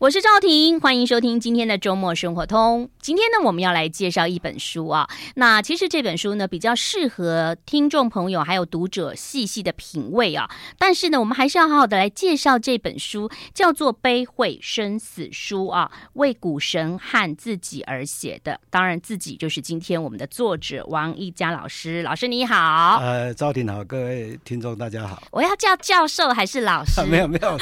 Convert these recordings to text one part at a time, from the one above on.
我是赵婷，欢迎收听今天的周末生活通。今天呢，我们要来介绍一本书啊。那其实这本书呢，比较适合听众朋友还有读者细细的品味啊。但是呢，我们还是要好好的来介绍这本书，叫做《悲会生死书》啊，为股神和自己而写的。当然，自己就是今天我们的作者王一佳老师。老师你好，呃，赵婷好，各位听众大家好。我要叫教授还是老师？啊、没有没有，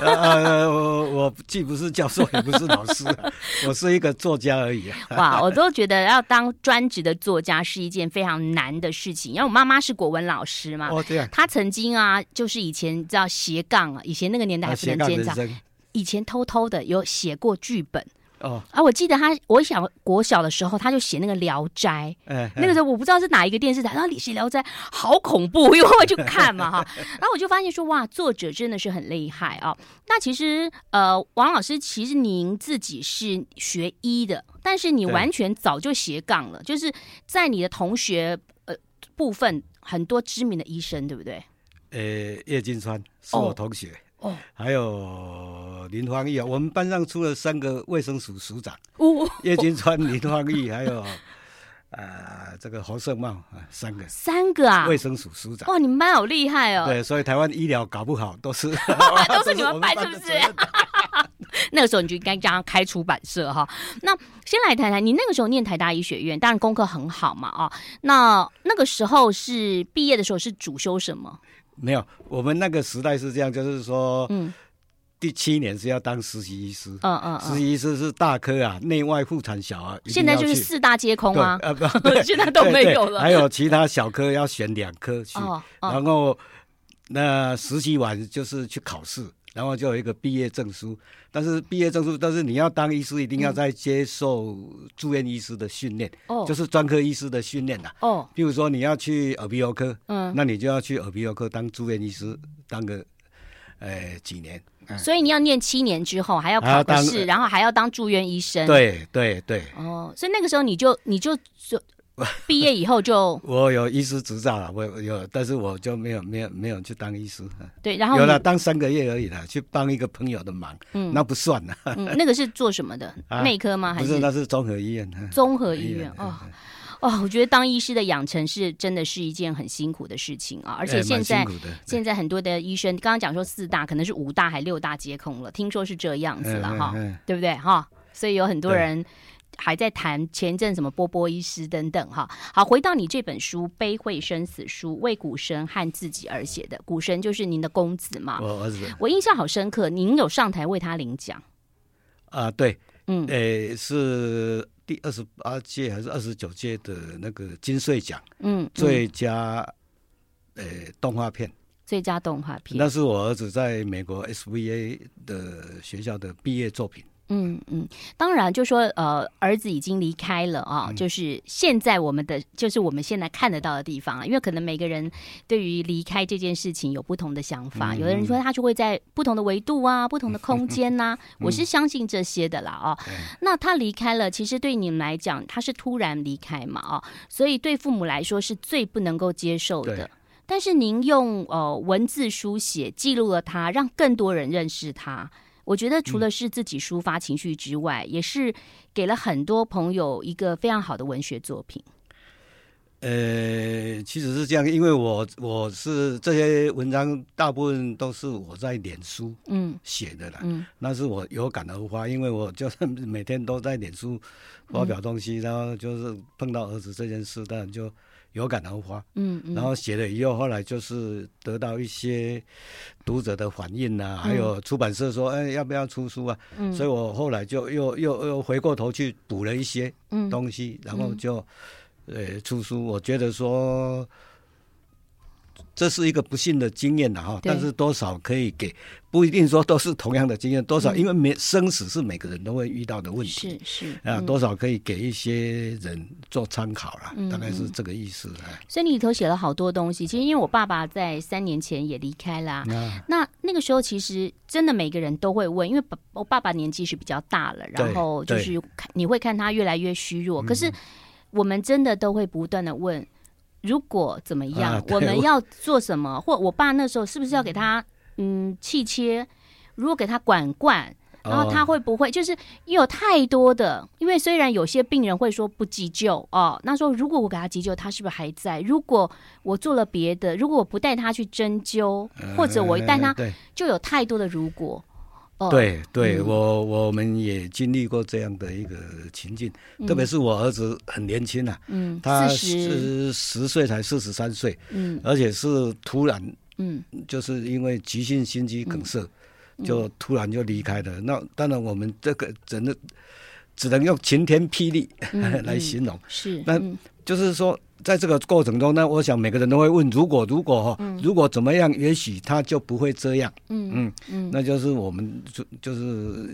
呃，我我既不是。是教授也不是老师，我是一个作家而已。哇，我都觉得要当专职的作家是一件非常难的事情。因为我妈妈是国文老师嘛，哦，这样。她曾经啊，就是以前知道斜杠啊，以前那个年代还不能兼职，以前偷偷的有写过剧本。哦啊！我记得他，我小国小的时候，他就写那个《聊斋》。哎，那个时候我不知道是哪一个电视台，然后你写《聊斋》好恐怖，因为我就看嘛哈。然后我就发现说，哇，作者真的是很厉害啊。那其实，呃，王老师，其实您自己是学医的，但是你完全早就斜杠了，就是在你的同学呃部分很多知名的医生，对不对？呃，叶金川是我同学。哦哦，还有林芳义啊，我们班上出了三个卫生署署长，哦，叶金川、林芳义，还有 呃这个侯胜茂啊，三个，三个啊，卫生署署长。哇，你们班好厉害哦。对，所以台湾医疗搞不好都是 都是你们 班，是不是？那个时候你就应该将他开出版社哈。那先来谈谈，你那个时候念台大医学院，当然功课很好嘛啊。那那个时候是毕业的时候是主修什么？没有，我们那个时代是这样，就是说，嗯，第七年是要当实习医师，嗯嗯，实习医师是大科啊，内外妇产小啊，现在就是四大皆空啊，呃不，现在都没有了，还有其他小科要选两科去，然后那实习完就是去考试。然后就有一个毕业证书，但是毕业证书，但是你要当医师，一定要再接受住院医师的训练，哦、就是专科医师的训练呐。哦，比如说你要去耳鼻喉科，嗯，那你就要去耳鼻喉科当住院医师，当个，呃，几年。嗯、所以你要念七年之后还要考个试，然后还要当住院医生。对对对。哦，所以那个时候你就你就就。毕业以后就 我有医师执照了，我有，但是我就没有没有没有去当医师。对，然后有了当三个月而已了，去帮一个朋友的忙，嗯，那不算了。嗯，那个是做什么的？内科吗？还是？不是，那是综合医院。综合医院哦哦，我觉得当医师的养成是真的是一件很辛苦的事情啊，而且现在现在很多的医生刚刚讲说四大可能是五大还六大皆空了，听说是这样子了哈，对不对哈？所以有很多人。还在谈前一阵什么波波医师等等哈，好，回到你这本书《悲会生死书》，为股神和自己而写的，股神就是您的公子嘛。我儿子，我印象好深刻，您有上台为他领奖啊？对，嗯，诶，是第二十八届还是二十九届的那个金穗奖？嗯，最佳诶动画片，最佳动画片，那是我儿子在美国 SVA 的学校的毕业作品。嗯嗯，当然就说呃，儿子已经离开了啊，嗯、就是现在我们的就是我们现在看得到的地方啊，因为可能每个人对于离开这件事情有不同的想法，嗯、有的人说他就会在不同的维度啊、不同的空间呐、我是相信这些的啦啊。嗯、那他离开了，其实对你们来讲，他是突然离开嘛啊，所以对父母来说是最不能够接受的。但是您用呃文字书写记录了他，让更多人认识他。我觉得除了是自己抒发情绪之外，嗯、也是给了很多朋友一个非常好的文学作品。呃，其实是这样，因为我我是这些文章大部分都是我在脸书嗯写的啦，嗯，嗯那是我有感而发，因为我就是每天都在脸书发表东西，嗯、然后就是碰到儿子这件事，当然就。有感而发，嗯，嗯，然后写了以后，后来就是得到一些读者的反应呐、啊，嗯、还有出版社说，哎，要不要出书啊？嗯，所以我后来就又又又回过头去补了一些东西，嗯、然后就，呃、嗯，出书。我觉得说。这是一个不幸的经验的哈，但是多少可以给，不一定说都是同样的经验，多少因为每生死是每个人都会遇到的问题，是是。啊，多少可以给一些人做参考了，大概是这个意思。所以你里头写了好多东西，其实因为我爸爸在三年前也离开了，那那个时候其实真的每个人都会问，因为我爸爸年纪是比较大了，然后就是你会看他越来越虚弱，可是我们真的都会不断的问。如果怎么样，啊、我们要做什么？或我爸那时候是不是要给他嗯气切？如果给他管灌，然后他会不会就是因为有太多的，因为虽然有些病人会说不急救哦，那说如果我给他急救，他是不是还在？如果我做了别的，如果我不带他去针灸，或者我一带他，就有太多的如果。对对，嗯、我我们也经历过这样的一个情境，嗯、特别是我儿子很年轻啊，嗯，他十。十岁才四十三岁，嗯，而且是突然，嗯，就是因为急性心肌梗塞，嗯、就突然就离开了。嗯、那当然我们这个真的只能用晴天霹雳、嗯、来形容，是，那就是说。在这个过程中呢，我想每个人都会问：如果如果哈，嗯、如果怎么样，也许他就不会这样。嗯嗯嗯，那就是我们就就是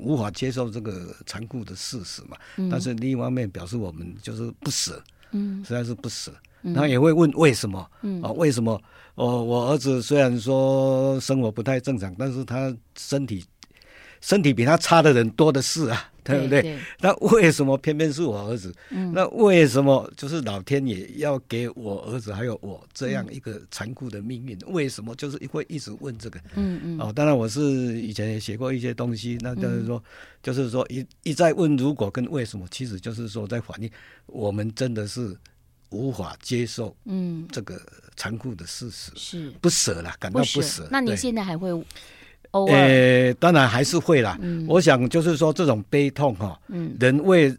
无法接受这个残酷的事实嘛。嗯、但是另一方面表示我们就是不舍，嗯，实在是不舍。嗯、他也会问为什么？嗯啊，为什么？哦，我儿子虽然说生活不太正常，但是他身体身体比他差的人多的是啊。对不对？对对，那为什么偏偏是我儿子？嗯、那为什么就是老天爷要给我儿子还有我这样一个残酷的命运？嗯、为什么就是会一直问这个？嗯嗯。哦，当然我是以前也写过一些东西，那就是说，嗯、就是说一一再问如果跟为什么，其实就是说在反映我们真的是无法接受嗯这个残酷的事实，是不舍了，感到不舍。那你现在还会？呃，当然还是会啦。嗯，我想就是说，这种悲痛哈，嗯，人为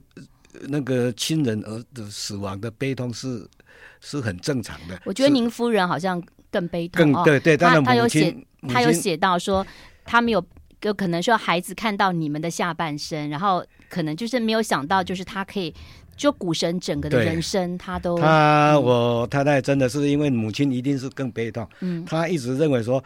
那个亲人而的死亡的悲痛是是很正常的。我觉得您夫人好像更悲痛，更对对。他他有写，他有写到说，他没有有可能说孩子看到你们的下半身，然后可能就是没有想到，就是他可以就股神整个的人生，他都他我太太真的是因为母亲一定是更悲痛，嗯，他一直认为说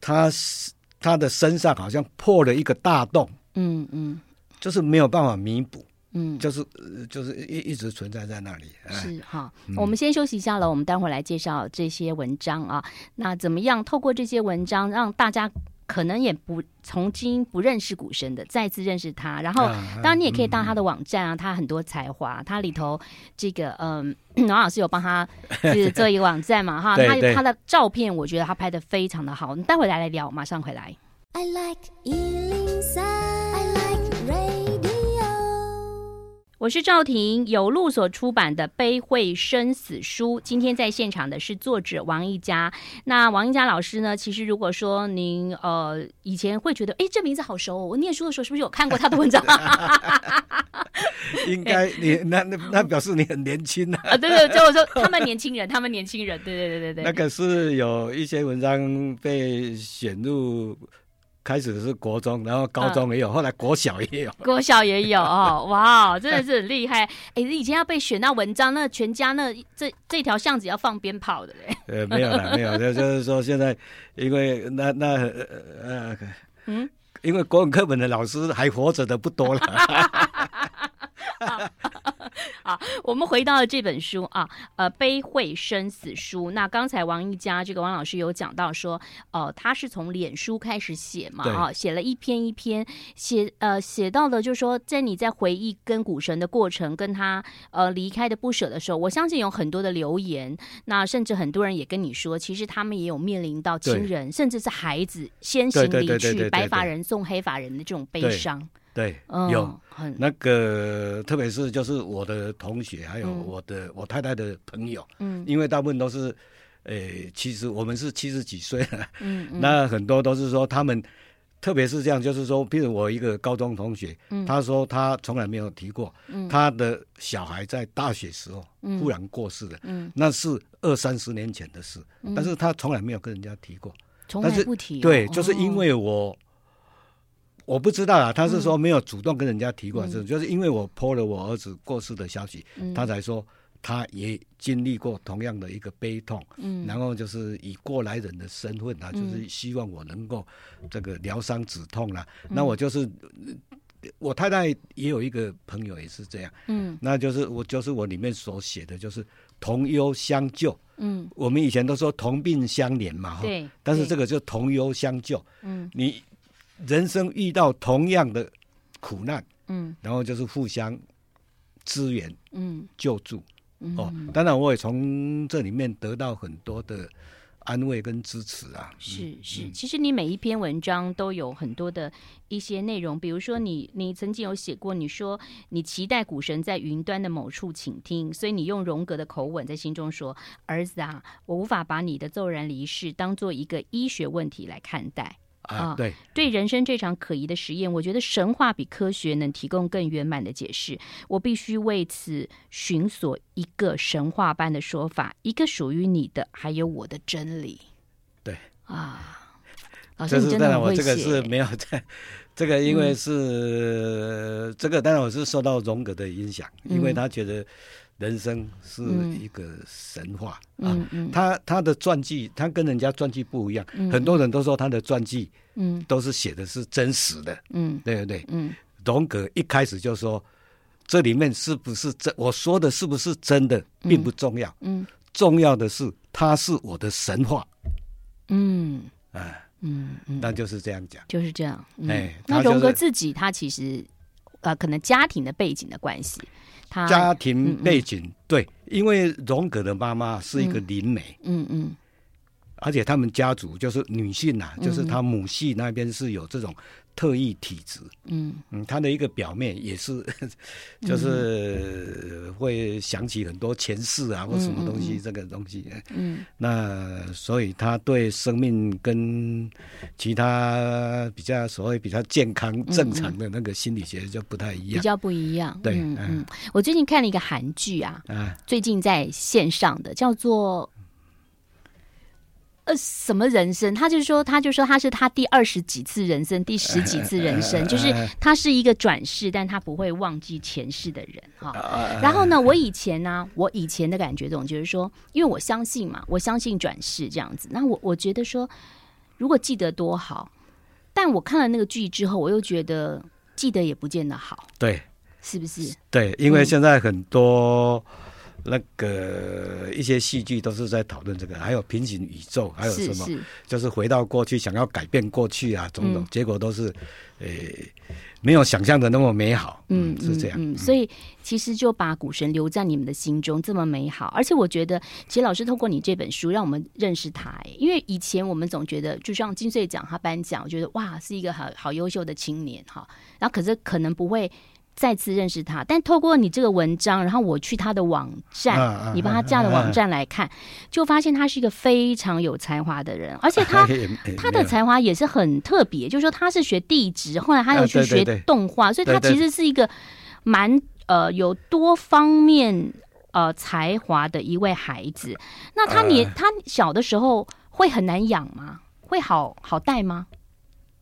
他是。他的身上好像破了一个大洞，嗯嗯，就是没有办法弥补，嗯，就是就是一一直存在在那里。是哈，我们先休息一下了，我们待会儿来介绍这些文章啊。那怎么样透过这些文章让大家？可能也不曾经不认识古神的，再次认识他。然后，当然你也可以到他的网站啊，他很多才华，他里头这个嗯，王老师有帮他就是做一个网站嘛哈，他他的照片我觉得他拍的非常的好。你待会来来聊，马上回来。I like 我是赵婷，有路所出版的《悲会生死书》。今天在现场的是作者王一佳。那王一佳老师呢？其实如果说您呃以前会觉得，哎，这名字好熟，我念书的时候是不是有看过他的文章？应该 你那那那表示你很年轻啊！啊，对对，就我说他们年轻人，他们年轻人，对对对对对。那个是有一些文章被选入。开始是国中，然后高中也有，嗯、后来国小也有，国小也有哦，哇，真的是很厉害！哎、欸，以前要被选到文章，那全家那这这条巷子要放鞭炮的嘞。呃，没有了，没有，就就是说现在，因为那那呃嗯，因为国文课本的老师还活着的不多了。好，我们回到了这本书啊，呃，《悲会生死书》。那刚才王一佳这个王老师有讲到说，哦、呃，他是从脸书开始写嘛，啊，写了一篇一篇，写呃写到的，就是说，在你在回忆跟股神的过程，跟他呃离开的不舍的时候，我相信有很多的留言，那甚至很多人也跟你说，其实他们也有面临到亲人，甚至是孩子先行离去，白发人送黑发人的这种悲伤。对，有。那个，特别是就是我的同学，还有我的我太太的朋友，嗯，因为大部分都是，诶，其实我们是七十几岁了，嗯，那很多都是说他们，特别是这样，就是说，比如我一个高中同学，他说他从来没有提过，他的小孩在大学时候忽然过世了，嗯，那是二三十年前的事，但是他从来没有跟人家提过，从来不提，对，就是因为我。我不知道啊，他是说没有主动跟人家提过，这、嗯、就是因为我 po 了我儿子过世的消息，嗯、他才说他也经历过同样的一个悲痛，嗯，然后就是以过来人的身份啊，就是希望我能够这个疗伤止痛啦、啊。嗯、那我就是我太太也有一个朋友也是这样，嗯，那就是我就是我里面所写的就是同忧相救，嗯，我们以前都说同病相怜嘛，对，但是这个就同忧相救，嗯，你。人生遇到同样的苦难，嗯，然后就是互相支援，嗯，救助，嗯，哦，当然我也从这里面得到很多的安慰跟支持啊。是是，其实你每一篇文章都有很多的一些内容，比如说你你曾经有写过，你说你期待股神在云端的某处倾听，所以你用荣格的口吻在心中说：“儿子啊，我无法把你的骤然离世当做一个医学问题来看待。”啊，对，对人生这场可疑的实验，我觉得神话比科学能提供更圆满的解释。我必须为此寻索一个神话般的说法，一个属于你的，还有我的真理。对啊，老师，你真的。我这个是没有 在，这个因为是、嗯、这个，当然我是受到荣格的影响，因为他觉得。人生是一个神话、嗯、啊！嗯嗯、他他的传记，他跟人家传记不一样。嗯、很多人都说他的传记，嗯，都是写的是真实的，嗯，对不对？嗯，荣格一开始就说，这里面是不是真？我说的是不是真的，并不重要。嗯，嗯重要的是，他是我的神话。嗯，啊，嗯，那就是这样讲，就是这样。嗯、哎，那荣格自己，他其实，呃，可能家庭的背景的关系。他家庭背景、嗯嗯、对，因为荣格的妈妈是一个灵媒，嗯嗯，嗯，而且他们家族就是女性呐、就是他母系那边是有这种。特异体质，嗯。嗯，他的一个表面也是，就是会想起很多前世啊，或什么东西，这个东西，嗯，那所以他对生命跟其他比较所谓比较健康正常的那个心理学就不太一样，比较不一样，对，嗯。嗯，我最近看了一个韩剧啊，啊，最近在线上的叫做。呃，什么人生？他就说，他就说他是他第二十几次人生，第十 几次人生，就是他是一个转世，但他不会忘记前世的人哈。然后呢，我以前呢、啊，我以前的感觉这种就是说，因为我相信嘛，我相信转世这样子。那我我觉得说，如果记得多好，但我看了那个剧之后，我又觉得记得也不见得好。对，是不是？对，因为现在很多。那个一些戏剧都是在讨论这个，还有平行宇宙，还有什么，是是就是回到过去，想要改变过去啊，种种、嗯、结果都是，呃，没有想象的那么美好。嗯，是这样。嗯，所以其实就把股神留在你们的心中这么美好，而且我觉得，其实老师透过你这本书，让我们认识他。因为以前我们总觉得，就像金穗奖他颁奖，我觉得哇，是一个好好优秀的青年哈，然后可是可能不会。再次认识他，但透过你这个文章，然后我去他的网站，你帮他架的网站来看，就发现他是一个非常有才华的人，而且 他、哎哎、他的才华也是很特别，就是说他是学地质，后来他又去学动画，啊、对对对，所以他其实是一个蛮呃有多方面呃才华的一位孩子。那他年、呃、他小的时候会很难养吗？会好好带吗？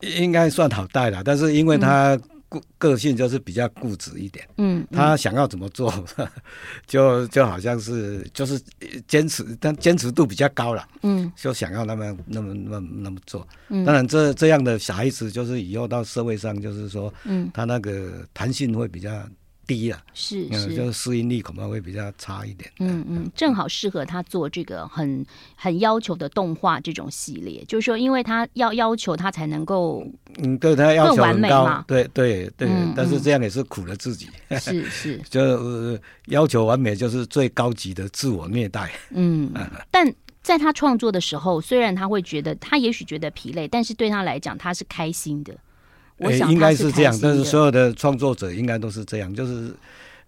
应该算好带了，但是因为他、嗯。个个性就是比较固执一点，嗯，嗯，他想要怎么做，就就好像是就是坚持，但坚持度比较高了，嗯，就想要那么那么那么那么做。嗯，当然这这样的小孩子，就是以后到社会上，就是说，嗯，他那个弹性会比较。低了，是是，就是适应力恐怕会比较差一点。嗯嗯，正好适合他做这个很很要求的动画这种系列，就是说，因为他要要求他才能够，嗯，对他要求很高，对对对，但是这样也是苦了自己。是是，就要求完美就是最高级的自我虐待。嗯，但在他创作的时候，虽然他会觉得他也许觉得疲累，但是对他来讲他是开心的。我想应该是这样，但是所有的创作者应该都是这样，就是，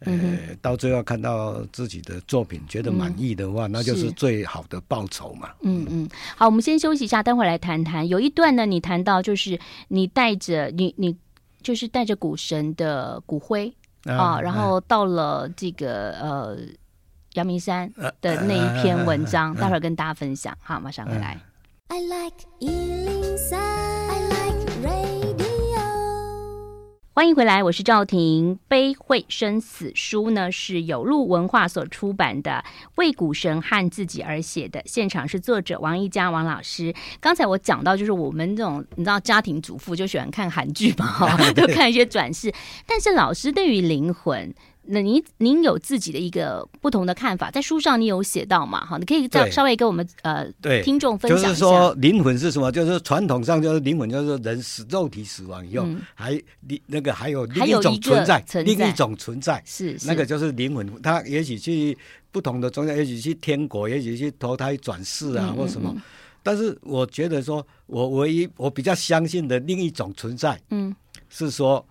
呃，到最后看到自己的作品觉得满意的话，那就是最好的报酬嘛。嗯嗯，好，我们先休息一下，待会儿来谈谈。有一段呢，你谈到就是你带着你你就是带着股神的骨灰啊，然后到了这个呃阳明山的那一篇文章，待会儿跟大家分享。好，马上回来。I like 欢迎回来，我是赵婷。《悲会生死书》呢是有路文化所出版的，为股神和自己而写的。现场是作者王一佳王老师。刚才我讲到，就是我们这种你知道家庭主妇就喜欢看韩剧嘛，哈，都看一些转世。但是老师对于灵魂。那您您有自己的一个不同的看法，在书上你有写到嘛？哈，你可以再稍微跟我们呃对听众分享一下。就是说灵魂是什么？就是传统上就是灵魂，就是人死肉体死亡以后，嗯、还那个还有另一种存在，存在另一种存在是，是那个就是灵魂。他也许去不同的宗教，也许去天国，也许去投胎转世啊，嗯、或什么。但是我觉得说，我唯一我比较相信的另一种存在，嗯，是说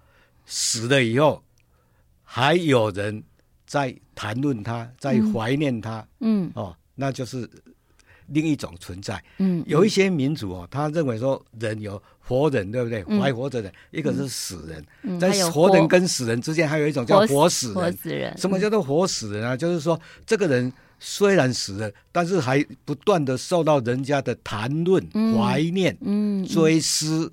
死了以后还有人在谈论他，在怀念他，嗯，哦，那就是另一种存在。嗯，有一些民族哦，他认为说人有活人，对不对？还活着的，一个是死人，在活人跟死人之间，还有一种叫活死人。活死人，什么叫做活死人啊？就是说这个人。虽然死了，但是还不断的受到人家的谈论、怀念、追思，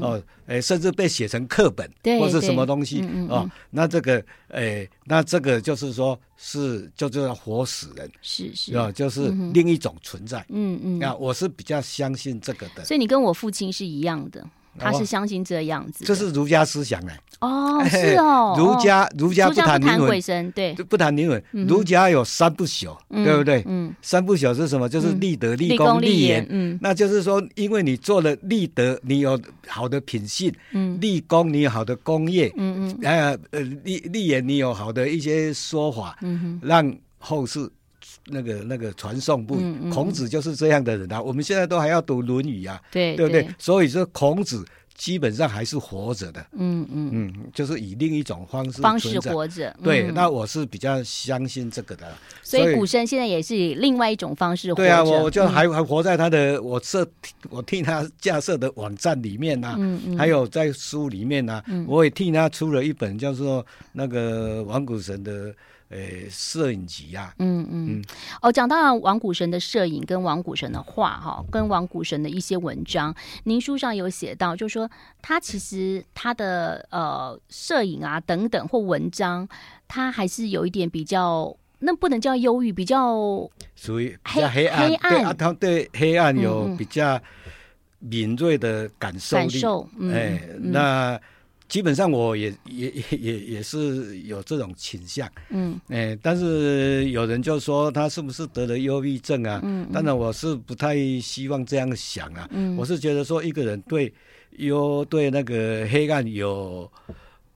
哦，诶，甚至被写成课本或是什么东西哦，那这个，诶，那这个就是说，是就叫做活死人，是是。啊，就是另一种存在。嗯嗯，啊，我是比较相信这个的。所以你跟我父亲是一样的。他是相信这样子，这是儒家思想哎。哦，是哦。儒家儒家不谈灵魂，对，不谈灵魂。儒家有三不朽，对不对？嗯。三不朽是什么？就是立德、立功、立言。嗯。那就是说，因为你做了立德，你有好的品性；嗯。立功，你有好的功业。嗯嗯。呃呃，立立言，你有好的一些说法。嗯哼。让后世那个那个传颂不已。孔子就是这样的人啊。我们现在都还要读《论语》啊。对。对不对？所以说孔子。基本上还是活着的，嗯嗯嗯，就是以另一种方式方式活着。嗯、对，那我是比较相信这个的。所以古生现在也是以另外一种方式活着。对啊，我就还还活在他的我设我替他架设的网站里面呐、啊，嗯嗯，还有在书里面呐、我也替他出了一本叫做那个王古神的。诶，摄影集、啊，嗯嗯，嗯。哦，讲到了王谷神的摄影跟王谷神的画哈，跟王谷神的一些文章，您书上有写到，就是说他其实他的呃摄影啊等等或文章，他还是有一点比较，那不能叫忧郁，比较属于比较黑暗，黑暗。对啊，他对黑暗有比较敏锐的感受力，感受，嗯、哎，那。基本上我也 也也也是有这种倾向，嗯，哎，但是有人就说他是不是得了忧郁症啊？嗯，当然我是不太希望这样想啊。嗯，我是觉得说一个人对忧对那个黑暗有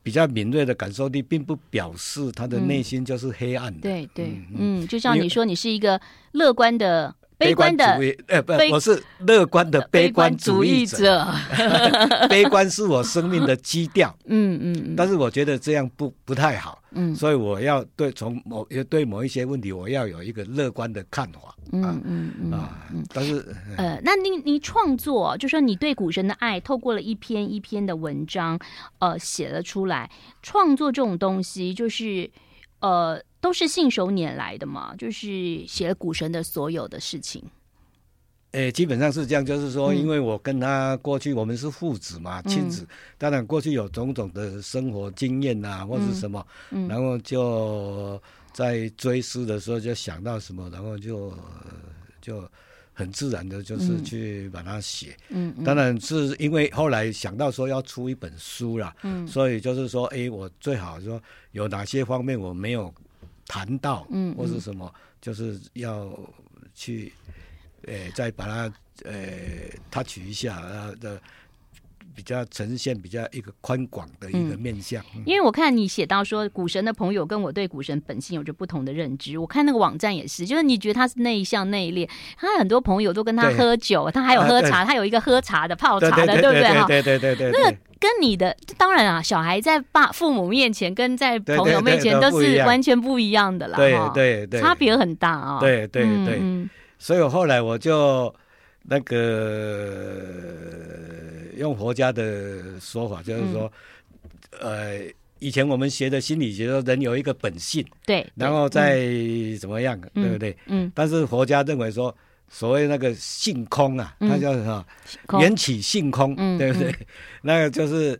比较敏锐的感受力，并不表示他的内心就是黑暗的。对对，嗯，就像你说，你是一个乐观的。悲观的，呃，不，我是乐观的悲观主义者。悲观是我生命的基调，嗯嗯，但是我觉得这样不不太好，嗯，所以我要对从某对某一些问题，我要有一个乐观的看法，嗯嗯嗯啊，但是呃，那你你创作，就说你对谷神的爱，透过了一篇一篇的文章，呃，写了出来，创作这种东西，就是呃。都是信手拈来的嘛，就是写了谷神的所有的事情。诶，基本上是这样，就是说，因为我跟他过去我们是父子嘛，亲子，当然过去有种种的生活经验啊，或是什么，然后就在追思的时候就想到什么，然后就就很自然的，就是去把它写。嗯，当然是因为后来想到说要出一本书啦，嗯，所以就是说，诶，我最好说有哪些方面我没有。谈到，嗯，或是什么，嗯、就是要去，再把它，诶、欸，touch 一下，啊的，比较呈现比较一个宽广的一个面向。因为我看你写到说，股神的朋友跟我对股神本性有着不同的认知。我看那个网站也是，就是你觉得他是内向内敛，他很多朋友都跟他喝酒，他还有喝茶，啊、他有一个喝茶的泡茶的，对不对？哈，对对对对，那个。跟你的当然啊，小孩在爸父母面前跟在朋友面前都是完全不一样的啦，对对对，差别很大啊。对对对，所以我后来我就那个用佛家的说法，就是说，呃，以前我们学的心理学说人有一个本性，对，然后再怎么样，对不对？嗯。但是佛家认为说。所谓那个性空啊，它叫什么？缘起性空，对不对？那个就是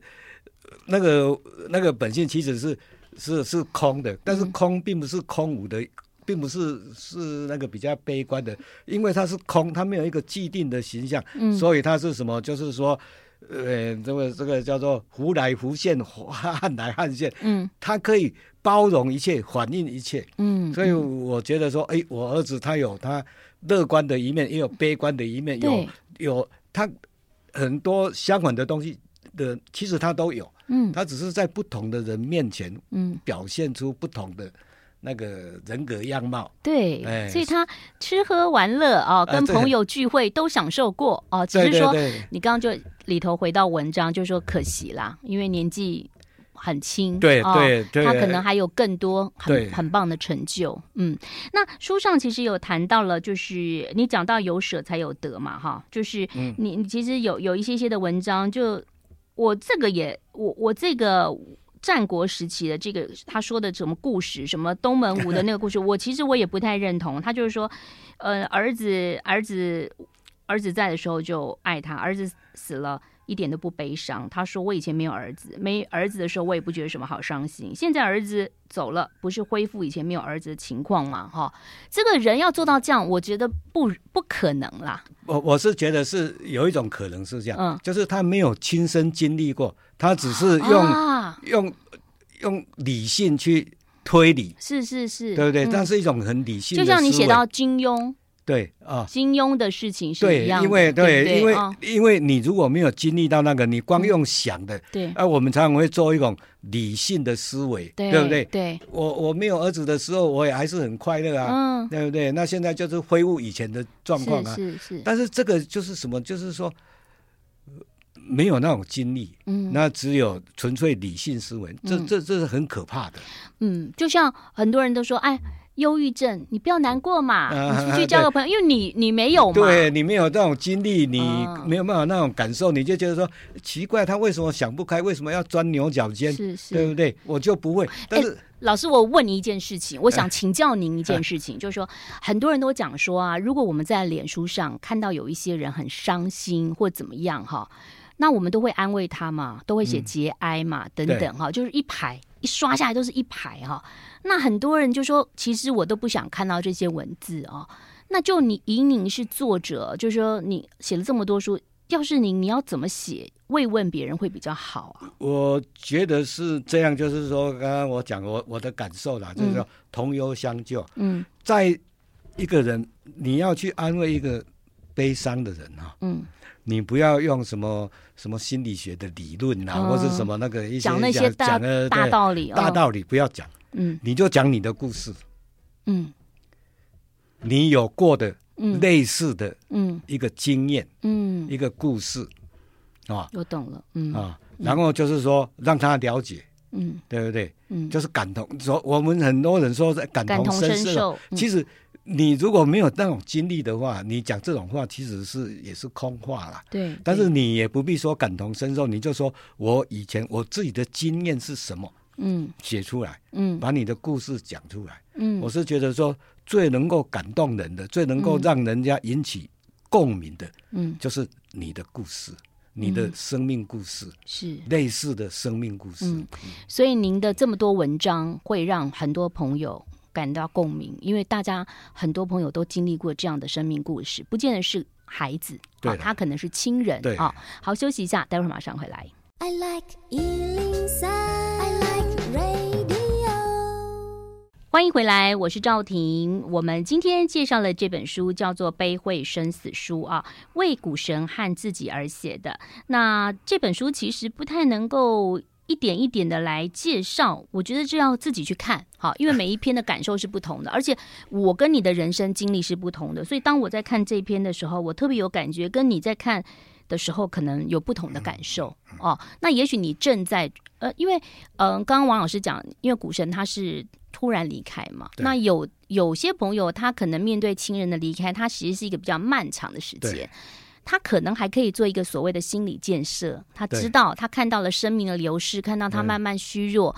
那个那个本性其实是是是空的，但是空并不是空无的，并不是是那个比较悲观的，因为它是空，它没有一个既定的形象，所以它是什么？就是说，呃，这个这个叫做福来福现，汉来汉现，嗯，它可以包容一切，反映一切，嗯，所以我觉得说，哎，我儿子他有他。乐观的一面，也有悲观的一面，有有他很多相反的东西的，其实他都有。嗯，他只是在不同的人面前，嗯，表现出不同的那个人格样貌。对，哎、所以他吃喝玩乐啊，跟朋友聚会都享受过哦、啊。只是说，你刚刚就里头回到文章，就说可惜啦，因为年纪。很轻，对对对，他可能还有更多很很棒的成就。嗯，那书上其实有谈到了，就是你讲到有舍才有得嘛，哈，就是你你其实有有一些些的文章，就我这个也我我这个战国时期的这个他说的什么故事，什么东门吴的那个故事，我其实我也不太认同。他就是说，呃，儿子儿子儿子在的时候就爱他，儿子死了。一点都不悲伤。他说：“我以前没有儿子，没儿子的时候，我也不觉得什么好伤心。现在儿子走了，不是恢复以前没有儿子的情况吗？哈，这个人要做到这样，我觉得不不可能啦。我我是觉得是有一种可能是这样，嗯，就是他没有亲身经历过，他只是用、啊、用用理性去推理，是是是，对不对？那、嗯、是一种很理性的，就像你写到金庸。”对啊，金庸的事情是一样因为对，因为、哦、因为你如果没有经历到那个，你光用想的，对，啊，我们常常会做一种理性的思维，对，对不对？对，我我没有儿子的时候，我也还是很快乐啊，嗯，对不对？那现在就是恢复以前的状况啊，是是，是。但是这个就是什么？就是说没有那种经历，嗯，那只有纯粹理性思维，这这这是很可怕的。嗯，就像很多人都说，哎。忧郁症，你不要难过嘛，啊、你出去交个朋友，因为你你没有嘛，对你没有这种经历，你没有办法那种感受，你就觉得说奇怪，他为什么想不开，为什么要钻牛角尖，是是，对不对？我就不会。但是、欸、老师，我问你一件事情，我想请教您一件事情，啊、就是说很多人都讲说啊，如果我们在脸书上看到有一些人很伤心或怎么样哈，那我们都会安慰他嘛，都会写节哀嘛，嗯、等等哈，就是一排一刷下来都是一排哈。那很多人就说，其实我都不想看到这些文字哦。那就你以您是作者，就是说你写了这么多书，要是你你要怎么写慰问别人会比较好啊？我觉得是这样，就是说刚刚我讲我我的感受啦，就是说同忧相救。嗯，在一个人你要去安慰一个悲伤的人啊，嗯，你不要用什么什么心理学的理论啊，嗯、或者什么那个一些讲那些大讲的大道理，大道理不要讲。嗯，你就讲你的故事，嗯，你有过的类似的，嗯，一个经验，嗯，一个故事，啊，我懂了，嗯。啊，然后就是说让他了解，嗯，对不对？嗯，就是感同，说我们很多人说在感同身受，其实你如果没有那种经历的话，你讲这种话其实是也是空话啦。对，但是你也不必说感同身受，你就说我以前我自己的经验是什么。嗯，写出来，嗯，把你的故事讲出来，嗯，我是觉得说最能够感动人的，最能够让人家引起共鸣的，嗯，就是你的故事，你的生命故事，是。类似的生命故事。嗯，所以您的这么多文章会让很多朋友感到共鸣，因为大家很多朋友都经历过这样的生命故事，不见得是孩子，对，他可能是亲人，对啊。好，休息一下，待会儿马上回来。I like 欢迎回来，我是赵婷。我们今天介绍了这本书，叫做《悲会生死书》啊，为股神和自己而写的。那这本书其实不太能够一点一点的来介绍，我觉得这要自己去看，好，因为每一篇的感受是不同的，而且我跟你的人生经历是不同的，所以当我在看这篇的时候，我特别有感觉，跟你在看的时候可能有不同的感受哦。那也许你正在呃，因为嗯、呃，刚刚王老师讲，因为股神他是。突然离开嘛？那有有些朋友，他可能面对亲人的离开，他其实是一个比较漫长的时间。他可能还可以做一个所谓的心理建设。他知道，他看到了生命的流逝，看到他慢慢虚弱。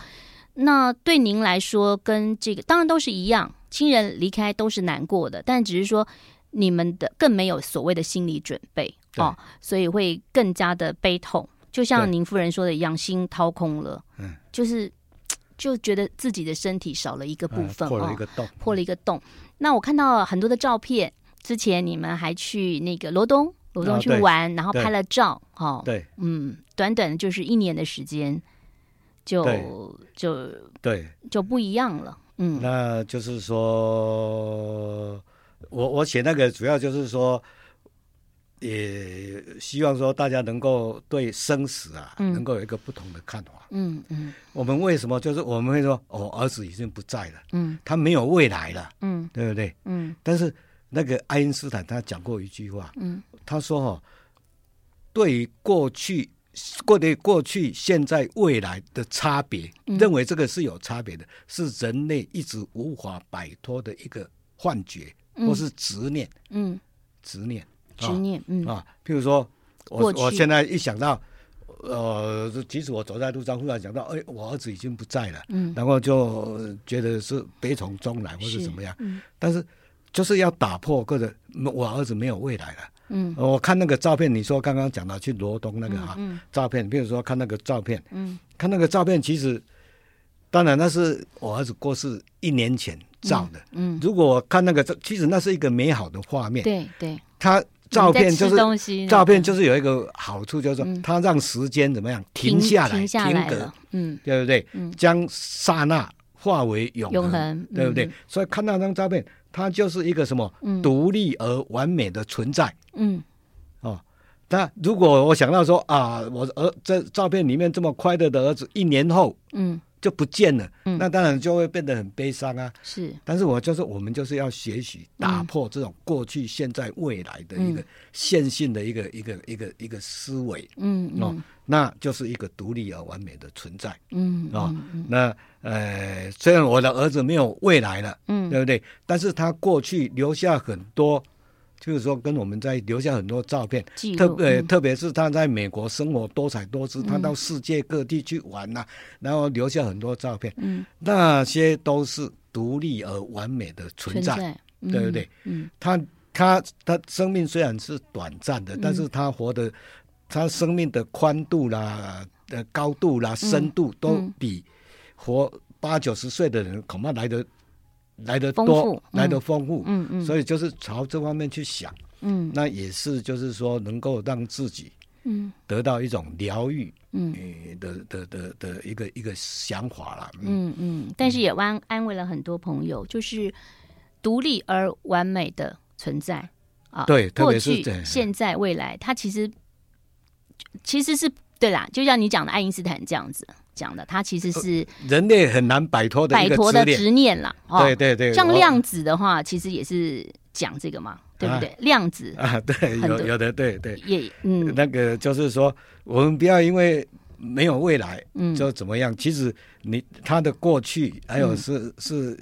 那对您来说，跟这个当然都是一样，亲人离开都是难过的，但只是说你们的更没有所谓的心理准备哦，所以会更加的悲痛。就像您夫人说的一样，心掏空了。嗯，就是。就觉得自己的身体少了一个部分，破了一个洞，破了一个洞。那我看到很多的照片，之前你们还去那个罗东，罗东去玩，然后拍了照，哈，对，嗯，短短就是一年的时间，就就对，就不一样了，嗯。那就是说，我我写那个主要就是说，也希望说大家能够对生死啊，嗯、能够有一个不同的看法。嗯嗯，嗯。我们为什么？就是我们会说，哦，儿子已经不在了，嗯，他没有未来了，嗯，对不对？嗯，但是那个爱因斯坦他讲过一句话，嗯，他说哦，对于过去、过对过去、现在、未来的差别，嗯、认为这个是有差别的，是人类一直无法摆脱的一个幻觉，嗯、或是执念，嗯，执念。执念，嗯。啊，譬如说，我去。我现在一想到，呃，即使我走在路上，忽然想到，哎，我儿子已经不在了，嗯，然后就觉得是悲从中来，或是怎么样，嗯，但是就是要打破，或者我儿子没有未来了，嗯，我看那个照片，你说刚刚讲到去罗东那个哈，嗯，照片，比如说看那个照片，嗯，看那个照片，其实，当然那是我儿子过世一年前照的，嗯，如果我看那个，其实那是一个美好的画面，对对，他。照片就是照片，就是有一个好处，就是说它让时间怎么样停下来，停格，嗯，对不对？将刹那化为永恒，对不对？所以看那张照片，它就是一个什么独立而完美的存在，嗯，哦。那如果我想到说啊，我儿这照片里面这么快乐的儿子，一年后，嗯。就不见了，嗯、那当然就会变得很悲伤啊。是，但是我就是我们就是要学习打破这种过去、现在、未来的一个线性的一个、嗯、一个一个一个思维，嗯，嗯。哦，那就是一个独立而完美的存在，嗯，哦，嗯、那呃，虽然我的儿子没有未来了，嗯，对不对？但是他过去留下很多。就是说，跟我们在留下很多照片，特别、嗯、特别是他在美国生活多彩多姿，嗯、他到世界各地去玩呐、啊，然后留下很多照片，嗯，那些都是独立而完美的存在，存在嗯、对不对？嗯，他他他生命虽然是短暂的，嗯、但是他活的，他生命的宽度啦、的高度啦、深度都比活八九十岁的人恐怕来的。来的多，来的丰富，嗯嗯，所以就是朝这方面去想，嗯，那也是就是说能够让自己，嗯，得到一种疗愈，嗯。的的的的一个一个想法啦，嗯。嗯，但是也安安慰了很多朋友，就是独立而完美的存在啊，对，过去、现在、未来，它其实其实是对啦，就像你讲的爱因斯坦这样子。讲的，他其实是人类很难摆脱的摆脱的执念了。对对对，像量子的话，其实也是讲这个嘛，对不对？量子啊，对，有有的，对对，也嗯，那个就是说，我们不要因为没有未来，嗯，就怎么样？其实你他的过去还有是是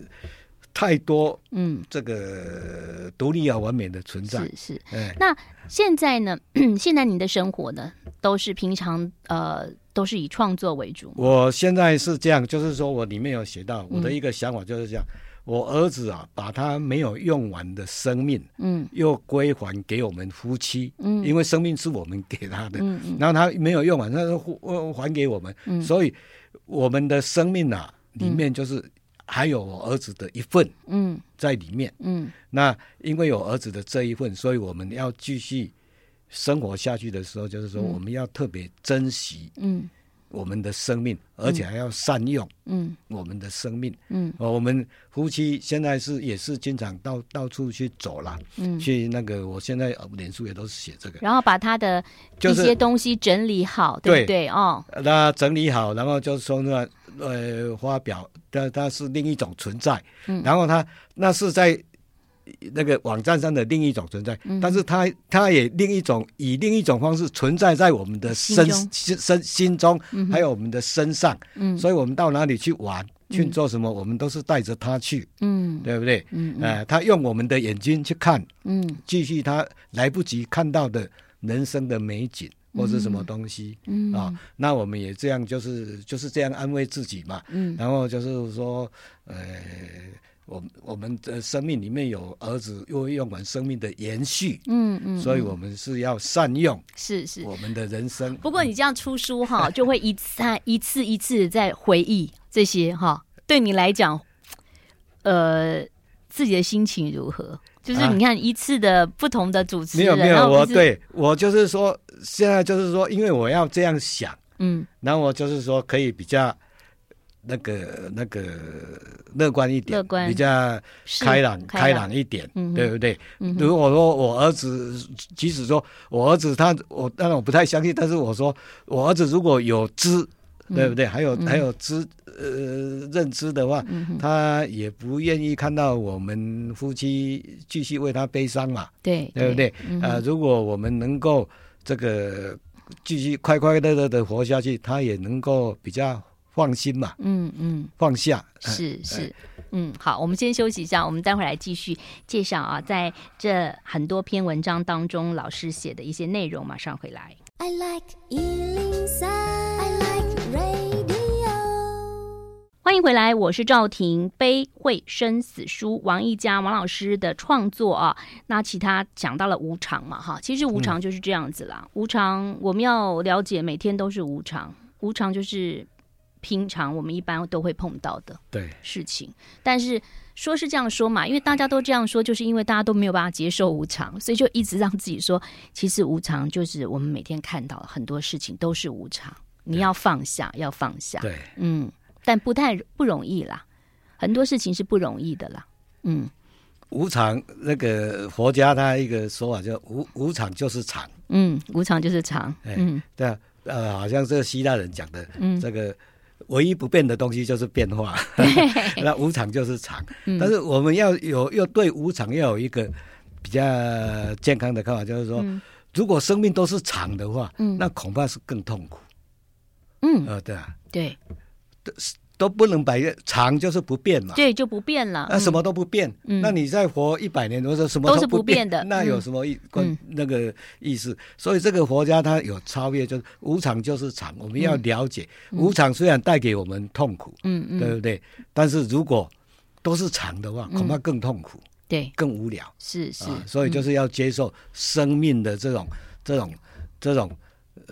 太多，嗯，这个独立而完美的存在是是。那现在呢？现在你的生活呢，都是平常呃。都是以创作为主。我现在是这样，就是说我里面有写到我的一个想法，就是这样。嗯、我儿子啊，把他没有用完的生命，嗯，又归还给我们夫妻，嗯，因为生命是我们给他的，嗯，嗯，然后他没有用完，他说还给我们，嗯，所以我们的生命啊，里面就是还有我儿子的一份，嗯，在里面，嗯，嗯，那因为有儿子的这一份，所以我们要继续。生活下去的时候，就是说我们要特别珍惜，嗯，我们的生命，而且还要善用，嗯，我们的生命，嗯，我们夫妻现在是也是经常到到处去走了，嗯，去那个，我现在脸书也都是写这个，然后把他的一些东西整理好，对不对？哦，那整理好，然后就是说那呃发表，但它是另一种存在，嗯，然后它那是在。那个网站上的另一种存在，嗯、但是它它也另一种以另一种方式存在在我们的身心中。心中，还有我们的身上。嗯，所以我们到哪里去玩，嗯、去做什么，我们都是带着它去。嗯，对不对？嗯，呃，他用我们的眼睛去看，嗯，继续他来不及看到的人生的美景或是什么东西。嗯啊，那我们也这样，就是就是这样安慰自己嘛。嗯，然后就是说，呃。我我们的生命里面有儿子，又会用完生命的延续，嗯嗯，所以我们是要善用，是是我们的人生。不过你这样出书哈，就会一次一次一次在回忆这些哈。对你来讲，呃，自己的心情如何？就是你看一次的不同的主持人，没有没有，我对我就是说，现在就是说，因为我要这样想，嗯，然后我就是说可以比较。那个那个乐观一点，乐观。比较开朗开朗。一点，对不对？如果说我儿子，即使说我儿子他，我当然我不太相信，但是我说我儿子如果有知，对不对？还有还有知呃认知的话，他也不愿意看到我们夫妻继续为他悲伤嘛，对对不对？啊，如果我们能够这个继续快快乐乐的活下去，他也能够比较。放心嘛，嗯嗯，放下是是，嗯，好，我们先休息一下，我们待会儿来继续介绍啊，在这很多篇文章当中，老师写的一些内容，马上回来。I like 103, I like radio。欢迎回来，我是赵婷，《悲会生死书》王一家王老师的创作啊，那其他讲到了无常嘛，哈，其实无常就是这样子啦，嗯、无常我们要了解，每天都是无常，无常就是。平常我们一般都会碰到的对。事情，但是说是这样说嘛，因为大家都这样说，就是因为大家都没有办法接受无常，所以就一直让自己说，其实无常就是我们每天看到很多事情都是无常，你要放下，要放下，对，嗯，但不太不容易啦，很多事情是不容易的啦，嗯，无常那个佛家他一个说法叫无无常就是常，嗯，无常就是常，嗯，对啊，呃，好像这希腊人讲的，嗯，这个。唯一不变的东西就是变化，那无常就是常。嗯、但是我们要有要对无常要有一个比较健康的看法，就是说，嗯、如果生命都是常的话，嗯、那恐怕是更痛苦。嗯，呃，对啊，对。都不能摆长就是不变嘛，对，就不变了。那什么都不变，那你再活一百年，我说什么都是不变的，那有什么意关那个意思？所以这个佛家他有超越，就是无常就是常。我们要了解无常虽然带给我们痛苦，嗯嗯，对不对？但是如果都是常的话，恐怕更痛苦，对，更无聊。是是，所以就是要接受生命的这种这种这种。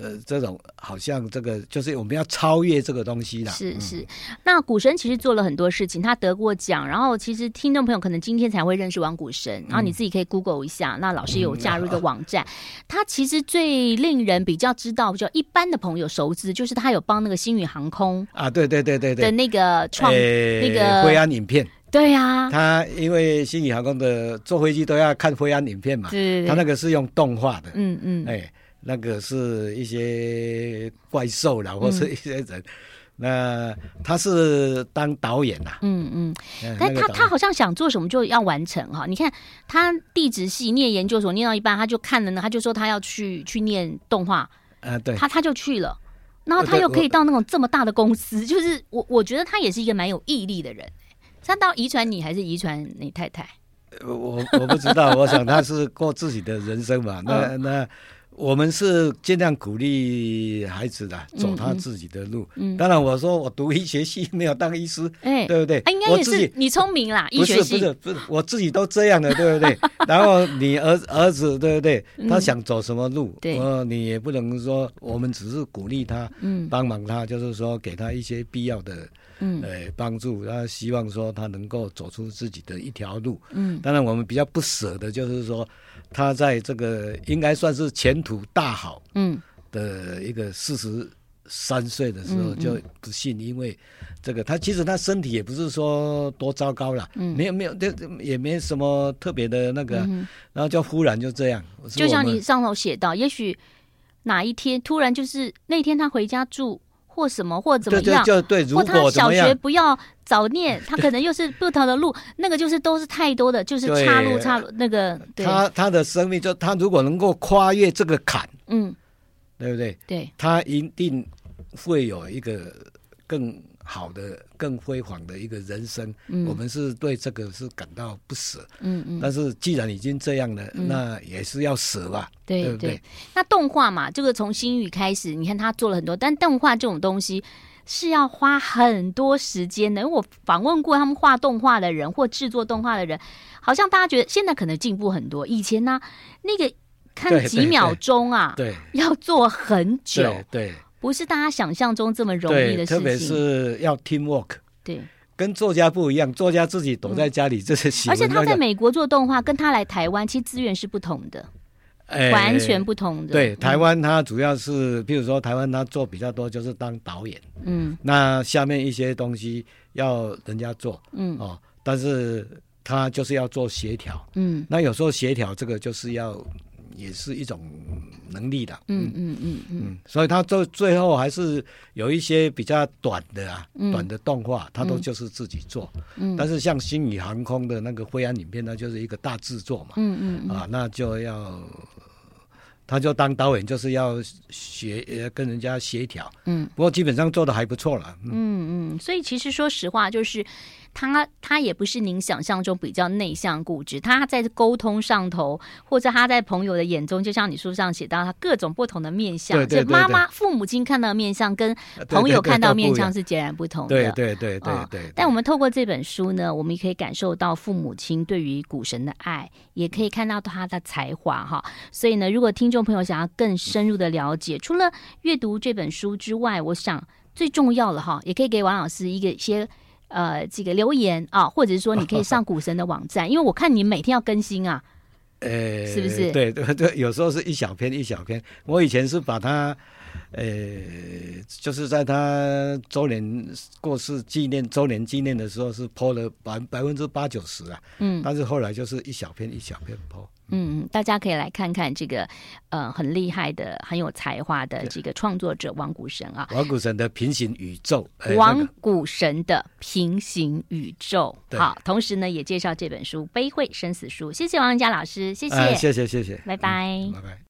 呃，这种好像这个就是我们要超越这个东西啦。是是，那股神其实做了很多事情，他得过奖。然后其实听众朋友可能今天才会认识王股神，然后你自己可以 Google 一下。那老师有加入一个网站，他其实最令人比较知道，就一般的朋友熟知，就是他有帮那个星宇航空啊，对对对对对的那个创那个灰安影片。对呀，他因为星宇航空的坐飞机都要看灰安影片嘛，对，他那个是用动画的，嗯嗯，哎。那个是一些怪兽啦，或是一些人，嗯、那他是当导演呐，嗯嗯，但他他好像想做什么就要完成哈。你看他地质系念研究所念到一半，他就看了呢，他就说他要去去念动画，啊对，他他就去了，然后他又可以到那种这么大的公司，就是我我觉得他也是一个蛮有毅力的人。他到遗传你还是遗传你太太？我我不知道，我想他是过自己的人生嘛，那那。我们是尽量鼓励孩子的走他自己的路。嗯，当然我说我读医学系没有当医师，哎，对不对？应该也是你聪明啦，医学系不是不是不是，我自己都这样的，对不对？然后你儿儿子对不对？他想走什么路，呃，你也不能说我们只是鼓励他，嗯，帮忙他，就是说给他一些必要的，嗯，呃，帮助。他希望说他能够走出自己的一条路。嗯，当然我们比较不舍的就是说。他在这个应该算是前途大好，嗯，的一个四十三岁的时候就不幸，因为这个他其实他身体也不是说多糟糕了，嗯，没有没有，这也没什么特别的那个，然后就忽然就这样，就像你上头写到，也许哪一天突然就是那天他回家住。或什么或怎么样，就对，如果他小学不要早念，他 可能又是不同的路，那个就是都是太多的，就是岔路岔路那个。对他他的生命就他如果能够跨越这个坎，嗯，对不对？对，他一定会有一个更。好的，更辉煌的一个人生，嗯、我们是对这个是感到不舍。嗯嗯。但是既然已经这样了，嗯、那也是要舍吧？对，对不对？那动画嘛，这个从新宇开始，你看他做了很多，但动画这种东西是要花很多时间的。因为我访问过他们画动画的人或制作动画的人，好像大家觉得现在可能进步很多。以前呢、啊，那个看几秒钟啊，对，对，对，要做很久，对。对不是大家想象中这么容易的事情，特别是要 teamwork。对，跟作家不一样，作家自己躲在家里，这是喜欢。而且他在美国做动画，跟他来台湾，其实资源是不同的。完全不同的。对，台湾他主要是，譬如说台湾他做比较多就是当导演，嗯，那下面一些东西要人家做，嗯哦，但是他就是要做协调，嗯，那有时候协调这个就是要。也是一种能力的，嗯嗯嗯嗯，所以他最最后还是有一些比较短的啊，嗯、短的动画，他都就是自己做。嗯，但是像星宇航空的那个灰安影片，那就是一个大制作嘛。嗯嗯，嗯啊，那就要他就当导演，就是要协跟人家协调。嗯，不过基本上做的还不错了。嗯嗯，所以其实说实话就是。他他也不是您想象中比较内向固执，他在沟通上头，或者他在朋友的眼中，就像你书上写到，他各种不同的面相，就妈妈父母亲看到的面相跟朋友看到的面相是截然不同的。对对对对对，对。但我们透过这本书呢，我们也可以感受到父母亲对于股神的爱，也可以看到他的才华哈。所以呢，如果听众朋友想要更深入的了解，除了阅读这本书之外，我想最重要的哈，也可以给王老师一个一些。呃，这个留言啊，或者是说你可以上股神的网站，因为我看你每天要更新啊，呃，是不是？对对 对，有时候是一小篇一小篇。我以前是把它，呃，就是在他周年过世纪念周年纪念的时候是 po 了百百分之八九十啊，嗯，但是后来就是一小篇一小篇 po。嗯，大家可以来看看这个，呃，很厉害的、很有才华的这个创作者王谷神啊。王谷神的平行宇宙。王谷神的平行宇宙。好，同时呢，也介绍这本书《悲会生死书》。谢谢王仁家老师，谢谢，呃、谢谢，谢谢，拜拜，拜拜。